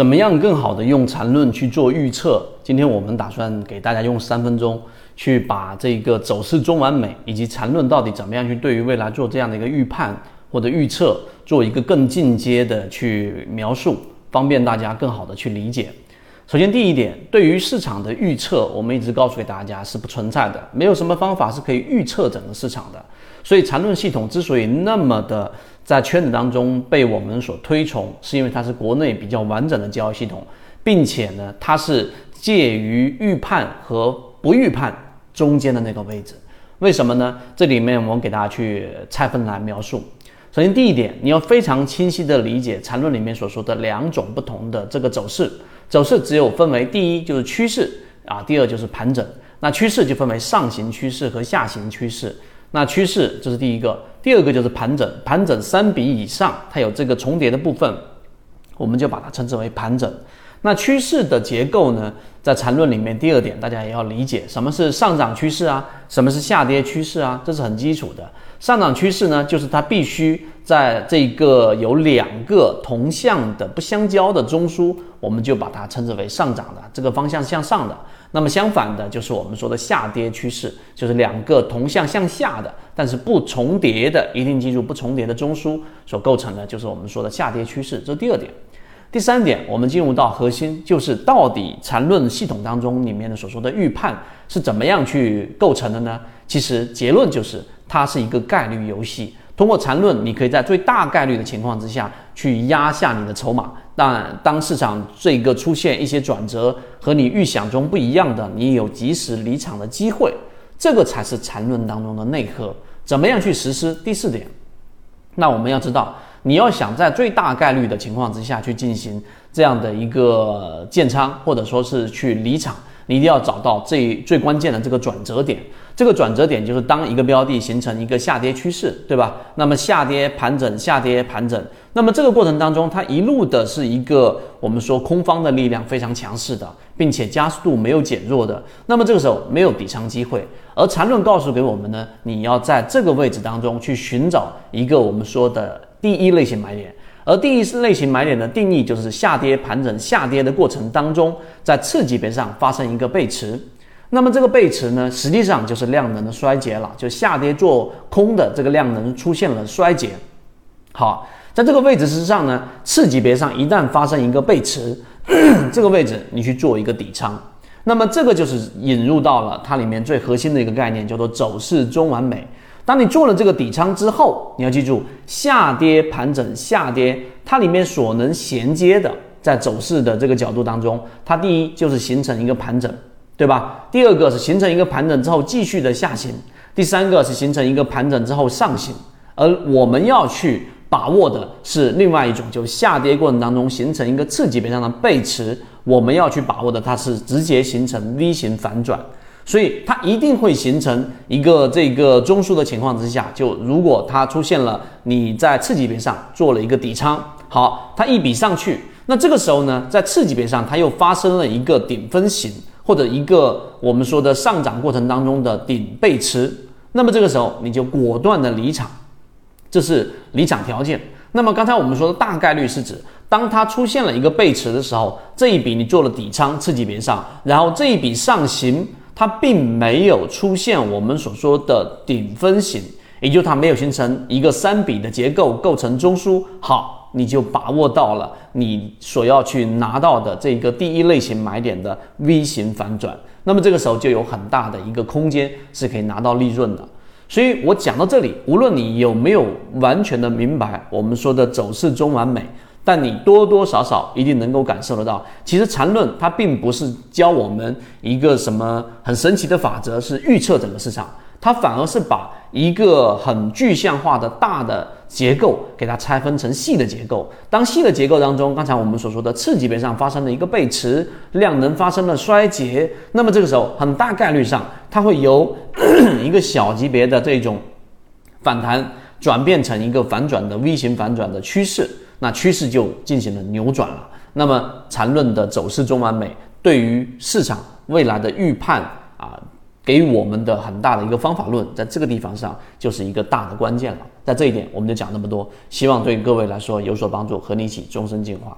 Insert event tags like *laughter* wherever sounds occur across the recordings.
怎么样更好的用缠论去做预测？今天我们打算给大家用三分钟去把这个走势中完美以及缠论到底怎么样去对于未来做这样的一个预判或者预测，做一个更进阶的去描述，方便大家更好的去理解。首先，第一点，对于市场的预测，我们一直告诉给大家是不存在的，没有什么方法是可以预测整个市场的。所以，缠论系统之所以那么的。在圈子当中被我们所推崇，是因为它是国内比较完整的交易系统，并且呢，它是介于预判和不预判中间的那个位置。为什么呢？这里面我给大家去拆分来描述。首先，第一点，你要非常清晰的理解缠论里面所说的两种不同的这个走势。走势只有分为第一就是趋势啊，第二就是盘整。那趋势就分为上行趋势和下行趋势。那趋势这是第一个，第二个就是盘整，盘整三笔以上，它有这个重叠的部分，我们就把它称之为盘整。那趋势的结构呢，在缠论里面，第二点大家也要理解，什么是上涨趋势啊，什么是下跌趋势啊，这是很基础的。上涨趋势呢，就是它必须在这个有两个同向的不相交的中枢，我们就把它称之为上涨的，这个方向向上的。那么相反的，就是我们说的下跌趋势，就是两个同向向下的，但是不重叠的，一定记住不重叠的中枢所构成的，就是我们说的下跌趋势。这是第二点。第三点，我们进入到核心，就是到底缠论系统当中里面的所说的预判是怎么样去构成的呢？其实结论就是它是一个概率游戏。通过缠论，你可以在最大概率的情况之下去压下你的筹码。但当市场这个出现一些转折和你预想中不一样的，你有及时离场的机会。这个才是缠论当中的内核。怎么样去实施？第四点，那我们要知道，你要想在最大概率的情况之下去进行这样的一个建仓，或者说是去离场。你一定要找到最最关键的这个转折点，这个转折点就是当一个标的形成一个下跌趋势，对吧？那么下跌盘整，下跌盘整，那么这个过程当中，它一路的是一个我们说空方的力量非常强势的，并且加速度没有减弱的，那么这个时候没有底仓机会。而缠论告诉给我们呢，你要在这个位置当中去寻找一个我们说的第一类型买点。而第一类型买点的定义就是下跌盘整下跌的过程当中，在次级别上发生一个背驰，那么这个背驰呢，实际上就是量能的衰竭了，就下跌做空的这个量能出现了衰竭。好，在这个位置之上呢，次级别上一旦发生一个背驰，*coughs* 这个位置你去做一个底仓，那么这个就是引入到了它里面最核心的一个概念，叫做走势中完美。当你做了这个底仓之后，你要记住，下跌盘整下跌，它里面所能衔接的，在走势的这个角度当中，它第一就是形成一个盘整，对吧？第二个是形成一个盘整之后继续的下行，第三个是形成一个盘整之后上行，而我们要去把握的是另外一种，就下跌过程当中形成一个次级别上的背驰，我们要去把握的它是直接形成 V 型反转。所以它一定会形成一个这个中枢的情况之下，就如果它出现了你在次级别上做了一个底仓，好，它一笔上去，那这个时候呢，在次级别上它又发生了一个顶分型或者一个我们说的上涨过程当中的顶背驰，那么这个时候你就果断的离场，这是离场条件。那么刚才我们说的大概率是指，当它出现了一个背驰的时候，这一笔你做了底仓次级别上，然后这一笔上行。它并没有出现我们所说的顶分型，也就是它没有形成一个三笔的结构构成中枢。好，你就把握到了你所要去拿到的这个第一类型买点的 V 型反转。那么这个时候就有很大的一个空间是可以拿到利润的。所以我讲到这里，无论你有没有完全的明白我们说的走势中完美。但你多多少少一定能够感受得到，其实缠论它并不是教我们一个什么很神奇的法则，是预测整个市场，它反而是把一个很具象化的大的结构给它拆分成细的结构。当细的结构当中，刚才我们所说的次级别上发生了一个背驰，量能发生了衰竭，那么这个时候很大概率上，它会由 *coughs* 一个小级别的这种反弹转变成一个反转的 V 型反转的趋势。那趋势就进行了扭转了。那么缠论的走势中完美，对于市场未来的预判啊，给我们的很大的一个方法论，在这个地方上就是一个大的关键了。在这一点，我们就讲那么多，希望对各位来说有所帮助，和你一起终身进化。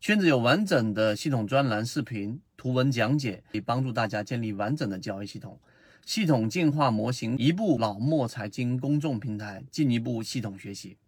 圈子有完整的系统专栏、视频、图文讲解，可以帮助大家建立完整的交易系统，系统进化模型，一步老墨财经公众平台，进一步系统学习。